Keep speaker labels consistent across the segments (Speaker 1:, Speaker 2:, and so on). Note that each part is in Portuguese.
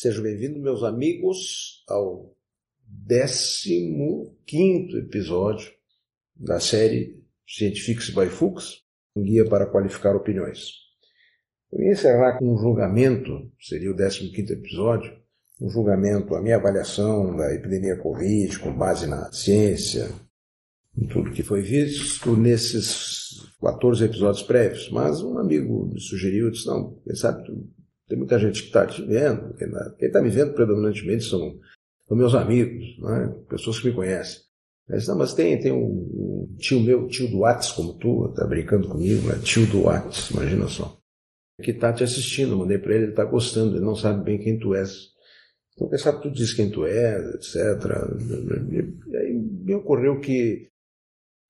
Speaker 1: Sejam bem-vindos, meus amigos, ao 15 episódio da série Scientifics by Fuchs, um guia para qualificar opiniões. Eu ia encerrar com um julgamento, seria o 15 episódio, um julgamento, a minha avaliação da epidemia Covid com base na ciência, em tudo que foi visto nesses 14 episódios prévios. Mas um amigo me sugeriu, disse, não, quem sabe tem muita gente que está te vendo, quem está me vendo predominantemente são, são meus amigos, né? pessoas que me conhecem. Mas, não, mas tem, tem um, um tio meu, tio do Whats, como tu, está brincando comigo, né? tio do Whats, imagina só. Que está te assistindo, mandei para ele, ele está gostando, ele não sabe bem quem tu és. Então, quem sabe tu diz quem tu é, etc. E aí me ocorreu que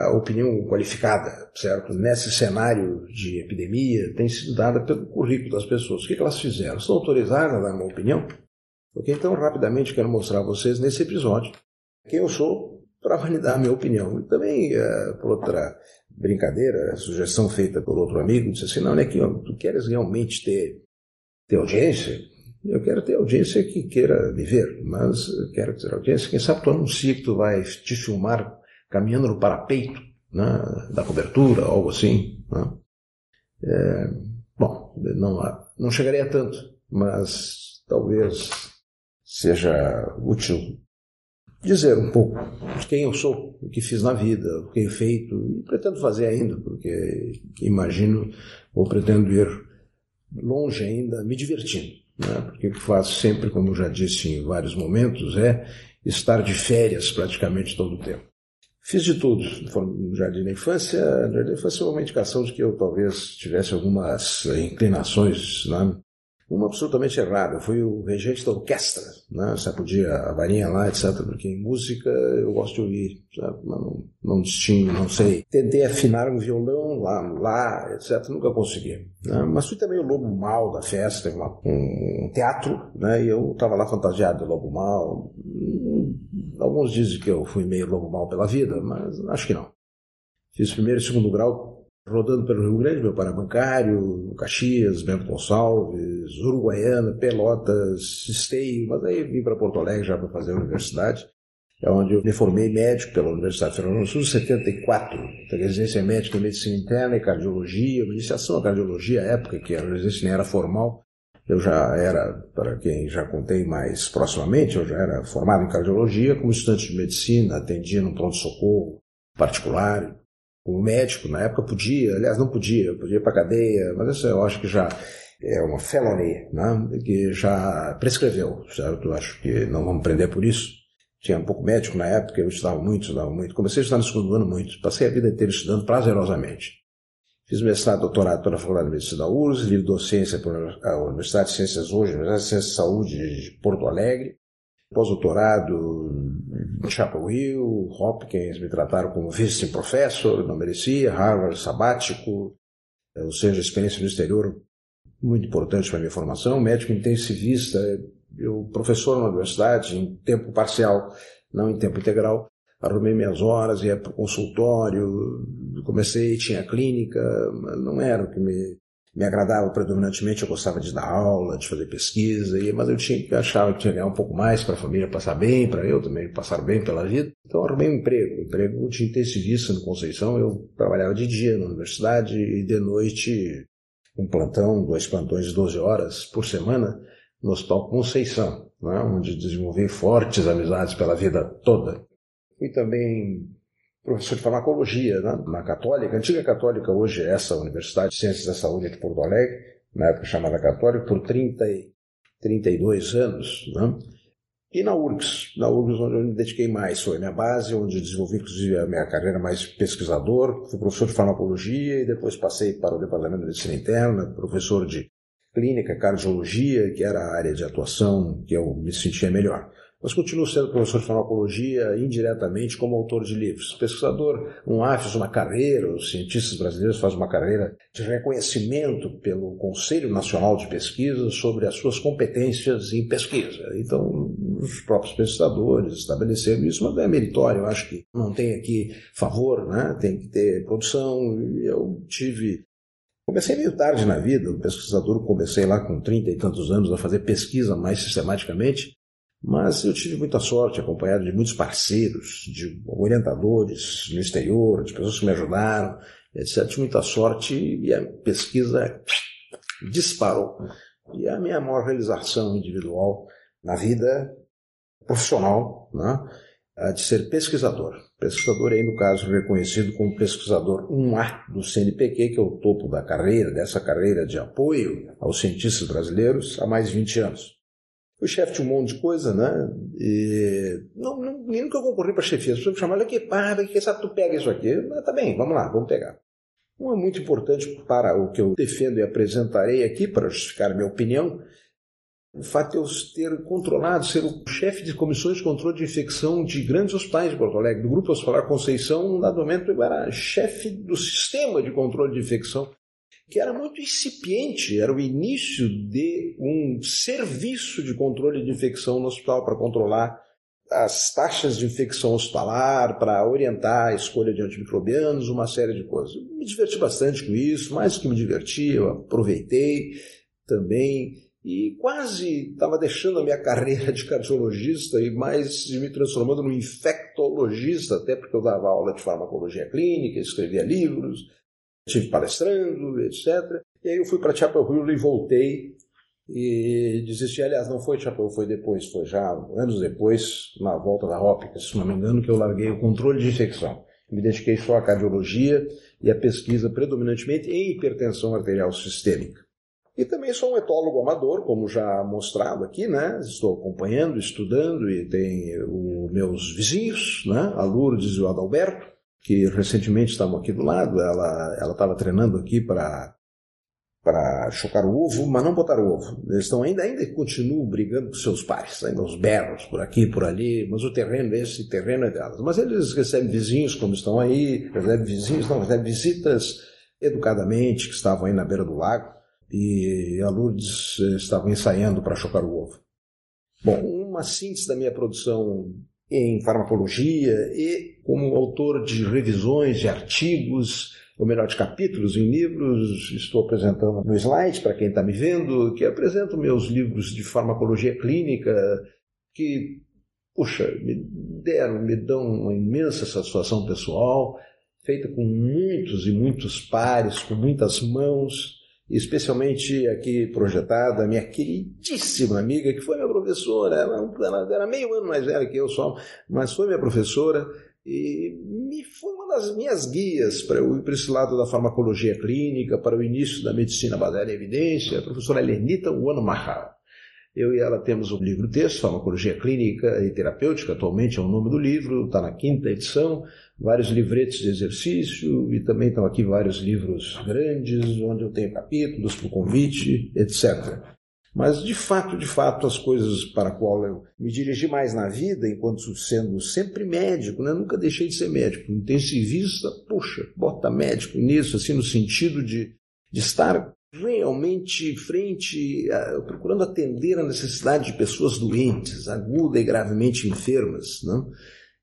Speaker 1: a opinião qualificada, certo? Nesse cenário de epidemia, tem sido dada pelo currículo das pessoas. O que elas fizeram? Estão autorizadas a dar uma opinião? Ok, então rapidamente quero mostrar a vocês nesse episódio quem eu sou para validar a minha opinião. E também, uh, por outra brincadeira, sugestão feita por outro amigo, disse assim, não, é que tu queres realmente ter, ter audiência? Eu quero ter audiência que queira me ver, mas quero ter audiência. Quem sabe tu anuncia que tu vai te filmar caminhando no parapeito né, da cobertura, algo assim. Né? É, bom, não, não chegaria a tanto, mas talvez seja útil dizer um pouco de quem eu sou, o que fiz na vida, o que tenho feito e pretendo fazer ainda, porque imagino ou pretendo ir longe ainda me divertindo. Né? Porque o que faço sempre, como já disse em vários momentos, é estar de férias praticamente todo o tempo. Fiz de tudo, no jardim da infância. No jardim da infância é uma indicação de que eu talvez tivesse algumas inclinações, né? Uma absolutamente errada. Fui o regente da orquestra, né? sacudia a varinha lá, etc. Porque em música eu gosto de ouvir, sabe? mas não, não distingo, não sei. Tentei afinar um violão lá, lá etc. Nunca consegui. Né? Mas fui também o lobo mal da festa, uma, um teatro, né? e eu estava lá fantasiado de lobo mal. Alguns dizem que eu fui meio lobo mal pela vida, mas acho que não. Fiz primeiro e segundo grau rodando pelo Rio Grande, meu pai era bancário, Caxias, Bento Gonçalves, Uruguaiana, Pelotas, Esteio, mas aí vim para Porto Alegre já para fazer a universidade, é onde eu me formei médico pela Universidade Federal do Sul, em 74, residência médica em medicina interna e cardiologia, iniciação à cardiologia, época que a residência nem era formal, eu já era, para quem já contei mais proximamente, eu já era formado em cardiologia, como estudante de medicina, atendia no pronto-socorro particular, como médico, na época podia, aliás, não podia, podia ir para cadeia, mas isso eu acho que já é uma felony, né, que já prescreveu, certo? Eu acho que não vamos prender por isso. Tinha um pouco médico na época, eu estudava muito, estudava muito. Comecei a estudar no segundo ano muito, passei a vida inteira estudando prazerosamente. Fiz mestrado, doutorado pela Faculdade de Medicina da URSS, livre docência pela Universidade de Ciências hoje, Universidade de Ciências de Saúde de Porto Alegre, pós-doutorado em Chapel Hill, Hopkins, me trataram como visiting professor, não merecia, Harvard sabático, ou seja, experiência no exterior muito importante para a minha formação, médico intensivista, eu professor na universidade em tempo parcial, não em tempo integral, arrumei minhas horas, ia para o consultório, comecei, tinha clínica, mas não era o que me, me agradava predominantemente, eu gostava de dar aula, de fazer pesquisa, mas eu tinha que achava que tinha que ganhar um pouco mais para a família passar bem, para eu também passar bem pela vida. Então arrumei um emprego, um emprego de intensivista no Conceição, eu trabalhava de dia na universidade e de noite um plantão, dois plantões de 12 horas por semana no Hospital Conceição, né, onde desenvolvi fortes amizades pela vida toda. Fui também professor de farmacologia né, na Católica, antiga Católica, hoje é essa Universidade de Ciências da Saúde de Porto Alegre, na época chamada Católica, por 30 e 32 anos. Né? E na URGS, na URGS onde eu me dediquei mais, foi a minha base, onde desenvolvi inclusive a minha carreira mais pesquisador, fui professor de farmacologia e depois passei para o Departamento de Medicina Interna, professor de clínica, cardiologia, que era a área de atuação que eu me sentia melhor mas continuo sendo professor de farmacologia indiretamente como autor de livros. Pesquisador, um AFES, uma carreira, os cientistas brasileiros fazem uma carreira de reconhecimento pelo Conselho Nacional de Pesquisa sobre as suas competências em pesquisa. Então, os próprios pesquisadores estabeleceram isso, mas é meritório, eu acho que não tem aqui favor, né? tem que ter produção. Eu tive Comecei meio tarde na vida, o pesquisador comecei lá com 30 e tantos anos a fazer pesquisa mais sistematicamente, mas eu tive muita sorte, acompanhado de muitos parceiros, de orientadores no exterior, de pessoas que me ajudaram, etc. Tive muita sorte e a pesquisa disparou. E a minha maior realização individual na vida profissional, né, é de ser pesquisador. Pesquisador aí, no caso, reconhecido como pesquisador 1A do CNPq, que é o topo da carreira, dessa carreira de apoio aos cientistas brasileiros há mais de 20 anos. Fui chefe de um monte de coisa, né? E não, não, nunca eu concorri para chefia. As pessoas me chamaram aqui, pá, que sabe, tu pega isso aqui. Mas, tá bem, vamos lá, vamos pegar. Um é muito importante para o que eu defendo e apresentarei aqui, para justificar a minha opinião, o fato de eu ter controlado, ser o chefe de comissões de controle de infecção de grandes hospitais de Porto Alegre, do Grupo Hospitalar Conceição, no dado momento eu era chefe do sistema de controle de infecção que era muito incipiente, era o início de um serviço de controle de infecção no hospital para controlar as taxas de infecção hospitalar, para orientar a escolha de antimicrobianos, uma série de coisas. Me diverti bastante com isso, mais que me diverti, eu aproveitei também e quase estava deixando a minha carreira de cardiologista e mais me transformando num infectologista, até porque eu dava aula de farmacologia clínica, escrevia livros, estive palestrando, etc. E aí eu fui para Chapel Hill e voltei e desisti. Aliás, não foi Chapel foi depois, foi já anos depois, na volta da Hopkins, se não me engano, que eu larguei o controle de infecção. Me dediquei só à cardiologia e à pesquisa predominantemente em hipertensão arterial sistêmica. E também sou um etólogo amador, como já mostrado aqui, né? Estou acompanhando, estudando e tem os meus vizinhos, né? A Lourdes e o Adalberto, que recentemente estavam aqui do lado, ela estava treinando aqui para para chocar o ovo, mas não botar o ovo. Eles estão ainda ainda continuam brigando com seus pais, ainda os berros por aqui, por ali, mas o terreno esse terreno é delas. Mas eles recebem vizinhos quando estão aí, recebem vizinhos, não, recebem visitas educadamente que estavam aí na beira do lago e a Lourdes estava ensaiando para chocar o ovo. Bom, uma síntese da minha produção em farmacologia e como autor de revisões de artigos, ou melhor, de capítulos em livros, estou apresentando no slide para quem está me vendo, que apresento meus livros de farmacologia clínica, que, puxa, me deram, me dão uma imensa satisfação pessoal, feita com muitos e muitos pares, com muitas mãos, especialmente aqui projetada, minha queridíssima amiga, que foi minha professora, ela, ela era meio ano mais velha que eu só, mas foi minha professora e me foi uma das minhas guias para eu ir para esse lado da farmacologia clínica, para o início da medicina baseada em evidência, a professora Lenita Wano Mahal. Eu e ela temos um livro-texto, Farmacologia Clínica e Terapêutica, atualmente é o nome do livro, está na quinta edição, vários livretes de exercício e também estão aqui vários livros grandes, onde eu tenho capítulos para o convite, etc. Mas, de fato, de fato, as coisas para qual eu me dirigi mais na vida, enquanto sendo sempre médico, né? nunca deixei de ser médico, intensivista, puxa, bota médico nisso, assim, no sentido de, de estar realmente frente, a, procurando atender a necessidade de pessoas doentes, aguda e gravemente enfermas, não?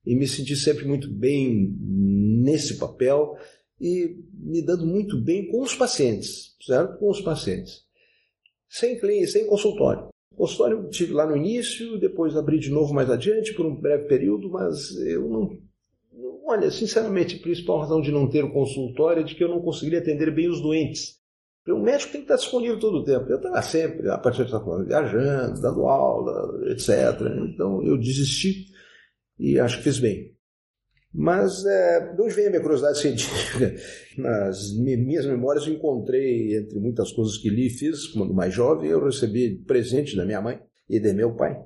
Speaker 1: E me senti sempre muito bem nesse papel e me dando muito bem com os pacientes, certo? Com os pacientes. Sem cliente, sem consultório. Consultório tive lá no início, depois abri de novo mais adiante por um breve período, mas eu não. Olha, sinceramente, a principal razão de não ter o consultório é de que eu não conseguiria atender bem os doentes. O médico tem que estar disponível todo o tempo. Eu estava sempre, a partir de viajando, dando aula, etc. Então eu desisti e acho que fiz bem. Mas é, de onde vem a minha curiosidade científica? Nas minhas memórias eu encontrei, entre muitas coisas que li e fiz, quando mais jovem, eu recebi presente da minha mãe e de meu pai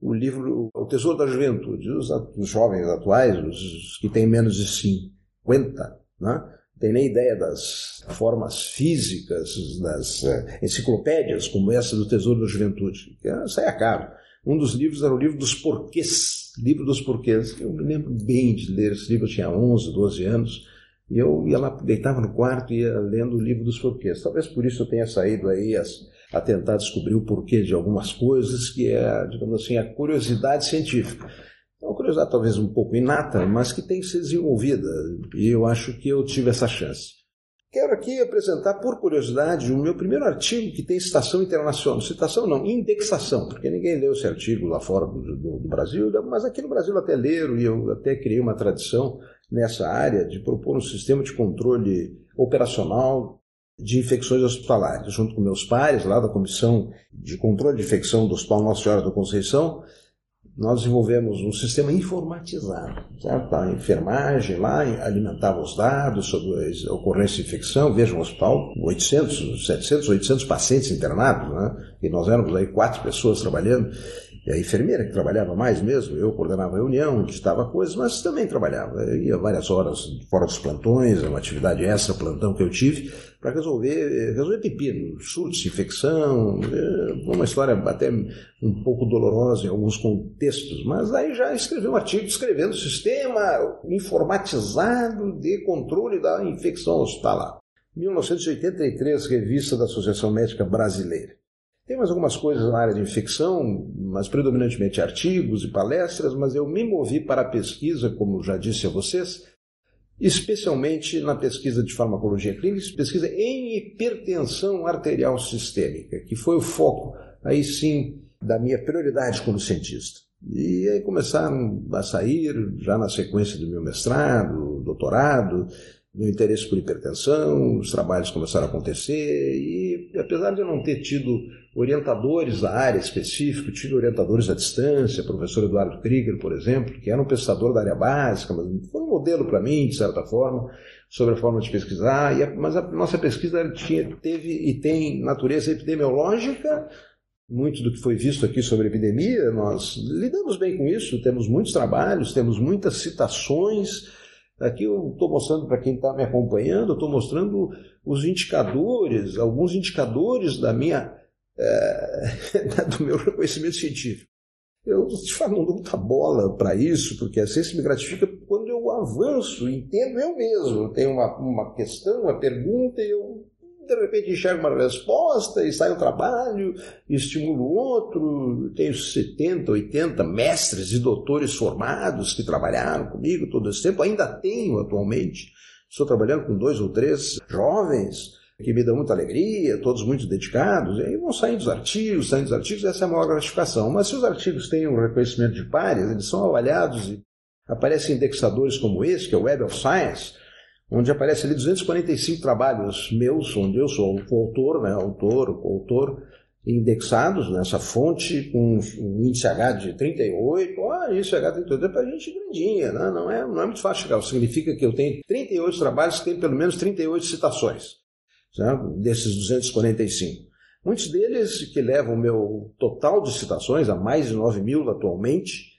Speaker 1: o livro O Tesouro da Juventude. Os, os jovens atuais, os que têm menos de 50, né? tem nem ideia das formas físicas, das uh, enciclopédias como essa do Tesouro da Juventude, que uh, saia caro. Um dos livros era o livro dos porquês, livro dos porquês. Eu me lembro bem de ler esse livro, eu tinha 11, 12 anos, e eu ia lá, deitava no quarto e ia lendo o livro dos porquês. Talvez por isso eu tenha saído aí as, a tentar descobrir o porquê de algumas coisas, que é, digamos assim, a curiosidade científica. É uma curiosidade talvez um pouco inata, mas que tem que ser desenvolvida. E eu acho que eu tive essa chance. Quero aqui apresentar, por curiosidade, o meu primeiro artigo que tem citação internacional. Citação não, indexação, porque ninguém leu esse artigo lá fora do, do, do Brasil, mas aqui no Brasil até leram e eu até criei uma tradição nessa área de propor um sistema de controle operacional de infecções hospitalares, junto com meus pares lá da Comissão de Controle de Infecção do Hospital Nossa Senhora da Conceição, nós desenvolvemos um sistema informatizado. Certo? A enfermagem lá alimentava os dados sobre a ocorrência de infecção. Veja, um hospital, 800, 700, 800 pacientes internados, né? e nós éramos aí quatro pessoas trabalhando. A enfermeira que trabalhava mais mesmo, eu coordenava a reunião, estava coisas, mas também trabalhava. Eu ia várias horas fora dos plantões, uma atividade extra plantão que eu tive, para resolver, resolver pepino, surtos, infecção, é, uma história até um pouco dolorosa em alguns contextos, mas aí já escrevi um artigo descrevendo o sistema informatizado de controle da infecção hospitalar. 1983, revista da Associação Médica Brasileira. Tem mais algumas coisas na área de infecção, mas predominantemente artigos e palestras, mas eu me movi para a pesquisa, como já disse a vocês, especialmente na pesquisa de farmacologia clínica, pesquisa em hipertensão arterial sistêmica, que foi o foco, aí sim, da minha prioridade como cientista. E aí começaram a sair, já na sequência do meu mestrado, doutorado, meu interesse por hipertensão, os trabalhos começaram a acontecer e apesar de eu não ter tido orientadores da área específica, tive orientadores à distância, professor Eduardo Krieger, por exemplo, que era um pesquisador da área básica, mas foi um modelo para mim, de certa forma, sobre a forma de pesquisar, a, mas a nossa pesquisa tinha, teve e tem natureza epidemiológica, muito do que foi visto aqui sobre epidemia, nós lidamos bem com isso, temos muitos trabalhos, temos muitas citações, Aqui eu estou mostrando para quem está me acompanhando, estou mostrando os indicadores, alguns indicadores da minha, é, do meu reconhecimento científico. Eu te falo, não dou muita bola para isso, porque a ciência me gratifica quando eu avanço, entendo eu mesmo. Eu tenho uma, uma questão, uma pergunta, e eu de repente enxergo uma resposta e sai um trabalho, e estimulo outro. Tenho 70, 80 mestres e doutores formados que trabalharam comigo todo esse tempo, ainda tenho atualmente. Estou trabalhando com dois ou três jovens que me dão muita alegria, todos muito dedicados, e aí vão saindo os artigos, saindo os artigos, essa é a maior gratificação. Mas se os artigos têm um reconhecimento de pares, eles são avaliados e aparecem indexadores como esse, que é o Web of Science, onde aparece ali 245 trabalhos meus, onde eu sou o autor, né, autor, autor, indexados nessa fonte com um índice H de 38, ah, índice H de 38 é para gente grandinha, né? não, é, não é muito fácil chegar, significa que eu tenho 38 trabalhos que têm pelo menos 38 citações, né? desses 245. Muitos deles que levam o meu total de citações a mais de 9 mil atualmente,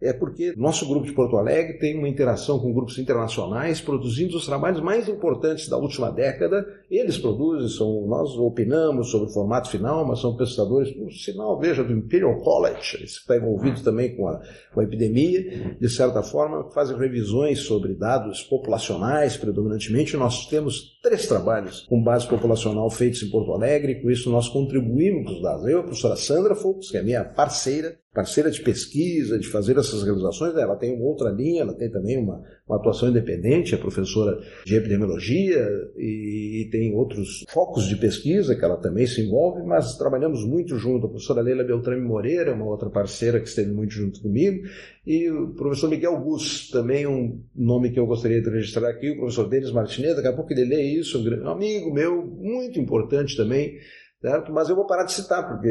Speaker 1: é porque nosso grupo de Porto Alegre tem uma interação com grupos internacionais, produzindo os trabalhos mais importantes da última década. Eles produzem, são, nós opinamos sobre o formato final, mas são pesquisadores, por sinal, veja, do Imperial College, que está envolvido também com a, com a epidemia, de certa forma, fazem revisões sobre dados populacionais, predominantemente. Nós temos três trabalhos com base populacional feitos em Porto Alegre, com isso nós contribuímos com os dados. Eu, a professora Sandra Fux, que é minha parceira, parceira de pesquisa, de fazer essas realizações, ela tem uma outra linha, ela tem também uma, uma atuação independente, é professora de epidemiologia e, e, tem outros focos de pesquisa que ela também se envolve, mas trabalhamos muito junto. A professora Leila Beltrame Moreira, uma outra parceira que esteve muito junto comigo, e o professor Miguel Gus, também um nome que eu gostaria de registrar aqui, o professor Denis Martinez, daqui a pouco ele lê isso, um amigo meu, muito importante também, certo? Mas eu vou parar de citar, porque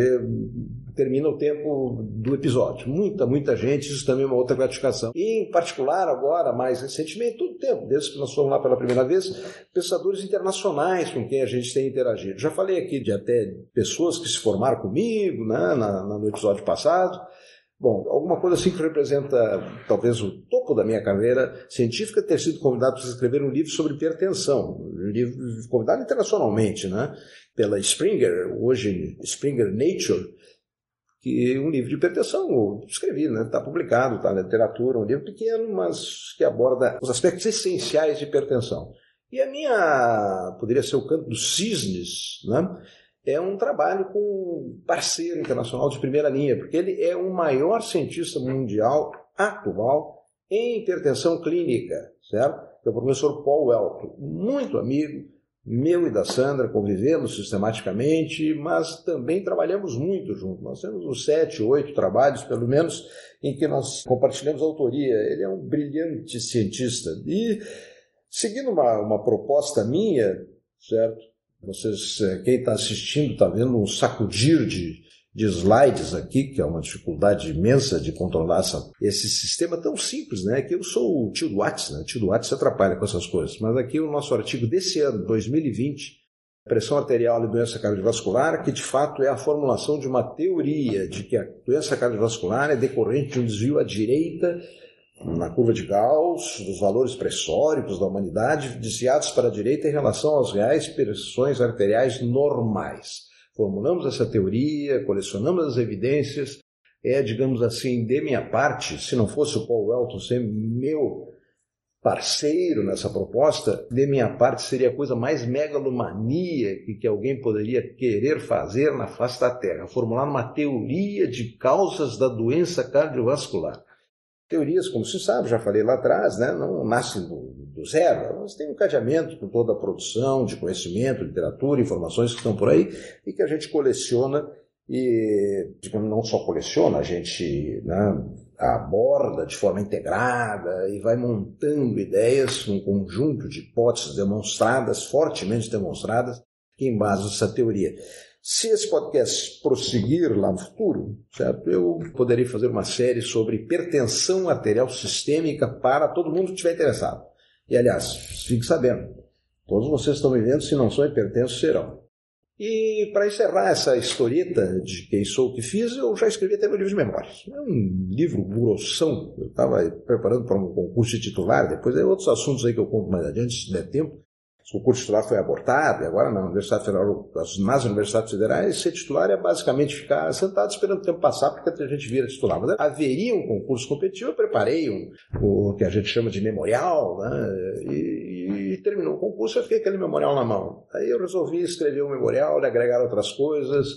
Speaker 1: termina o tempo do episódio. Muita, muita gente, isso também é uma outra gratificação. E, em particular, agora, mais recentemente, todo o tempo, desde que nós fomos lá pela primeira vez, pensadores internacionais com quem a gente tem interagido. Já falei aqui de até pessoas que se formaram comigo né, na, no episódio passado. Bom, alguma coisa assim que representa talvez o topo da minha carreira científica ter sido convidado para escrever um livro sobre hipertensão, um livro convidado internacionalmente, né? Pela Springer, hoje Springer Nature, que um livro de hipertensão, eu escrevi, né? Está publicado, está na literatura, um livro pequeno, mas que aborda os aspectos essenciais de hipertensão. E a minha, poderia ser o canto dos cisnes, né? É um trabalho com um parceiro internacional de primeira linha, porque ele é o maior cientista mundial atual em hipertensão clínica, certo? É o professor Paul Welp, muito amigo, meu e da Sandra convivemos sistematicamente, mas também trabalhamos muito juntos. Nós temos uns sete, oito trabalhos, pelo menos, em que nós compartilhamos autoria. Ele é um brilhante cientista. E, seguindo uma, uma proposta minha, certo? Vocês, eh, quem está assistindo, está vendo um sacudir de, de slides aqui, que é uma dificuldade imensa de controlar essa, esse sistema tão simples, né? Que eu sou o tio do Whats, né? O tio do Whats se atrapalha com essas coisas. Mas aqui o nosso artigo desse ano, 2020, pressão arterial e doença cardiovascular, que de fato é a formulação de uma teoria de que a doença cardiovascular é decorrente de um desvio à direita na curva de Gauss, dos valores pressóricos da humanidade desviados para a direita em relação às reais pressões arteriais normais. Formulamos essa teoria, colecionamos as evidências, é, digamos assim, de minha parte, se não fosse o Paul Welton ser meu parceiro nessa proposta, de minha parte seria a coisa mais megalomania que alguém poderia querer fazer na face da Terra, formular uma teoria de causas da doença cardiovascular. Teorias, como se sabe, já falei lá atrás, né, não nascem do, do zero, elas têm um cadeamento com toda a produção de conhecimento, literatura, informações que estão por aí e que a gente coleciona e, digamos, não só coleciona, a gente né, aborda de forma integrada e vai montando ideias, um conjunto de hipóteses demonstradas, fortemente demonstradas, que embasam essa teoria. Se esse podcast prosseguir lá no futuro, certo? Eu poderei fazer uma série sobre hipertensão arterial sistêmica para todo mundo que estiver interessado. E aliás, fique sabendo, todos vocês estão me vendo, se não são hipertensos, serão. E para encerrar essa historieta de quem sou o que fiz, eu já escrevi até meu livro de memórias. É um livro grossão, eu estava preparando para um concurso de titular, depois é outros assuntos aí que eu conto mais adiante, se der tempo o curso titular foi abortado, e agora na Universidade Federal, nas universidades federais, ser titular é basicamente ficar sentado esperando o tempo passar, porque a gente vira titular. Mas haveria um concurso competitivo, eu preparei um, o que a gente chama de memorial, né? e, e terminou o concurso, eu fiquei aquele memorial na mão. Aí eu resolvi escrever o um memorial, agregar outras coisas,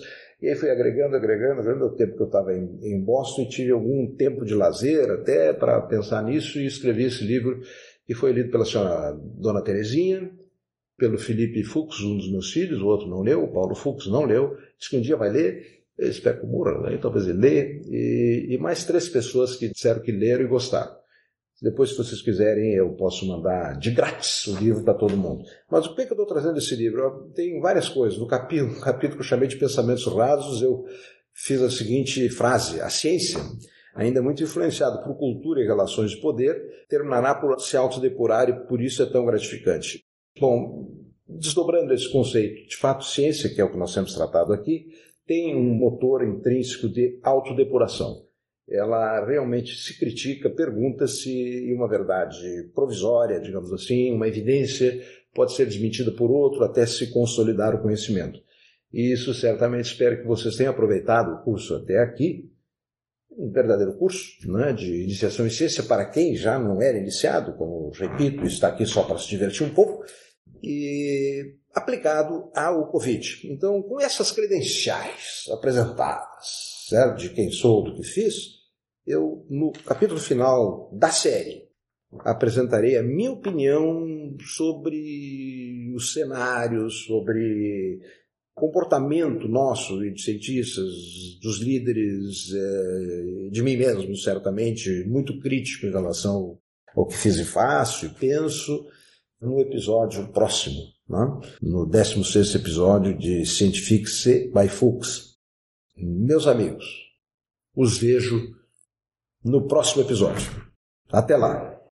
Speaker 1: e aí fui agregando, agregando, vendo o tempo que eu estava em, em Boston, e tive algum tempo de lazer até para pensar nisso, e escrevi esse livro, que foi lido pela senhora Dona Terezinha, pelo Felipe Fux, um dos meus filhos, o outro não leu, o Paulo Fux não leu, disse que um dia vai ler, eu espero que morra, né? talvez ele lê, e, e, mais três pessoas que disseram que leram e gostaram. Depois, se vocês quiserem, eu posso mandar de grátis o livro para todo mundo. Mas o que, é que eu estou trazendo esse livro? Tem várias coisas. No capítulo, no capítulo que eu chamei de Pensamentos Rasos, eu fiz a seguinte frase: A ciência, ainda muito influenciada por cultura e relações de poder, terminará por se autodepurar e por isso é tão gratificante. Bom, desdobrando esse conceito, de fato, ciência, que é o que nós temos tratado aqui, tem um motor intrínseco de autodepuração. Ela realmente se critica, pergunta-se uma verdade provisória, digamos assim, uma evidência pode ser desmentida por outro até se consolidar o conhecimento. E isso certamente espero que vocês tenham aproveitado o curso até aqui, um verdadeiro curso né, de iniciação em ciência para quem já não era iniciado, como repito, está aqui só para se divertir um pouco, e aplicado ao Covid. Então, com essas credenciais apresentadas, certo, de quem sou, do que fiz, eu, no capítulo final da série, apresentarei a minha opinião sobre os cenários, sobre comportamento nosso e de cientistas, dos líderes, é, de mim mesmo, certamente, muito crítico em relação ao que fiz e faço e penso, no episódio próximo, né? no 16 episódio de Scientific by Fuchs. Meus amigos, os vejo no próximo episódio. Até lá!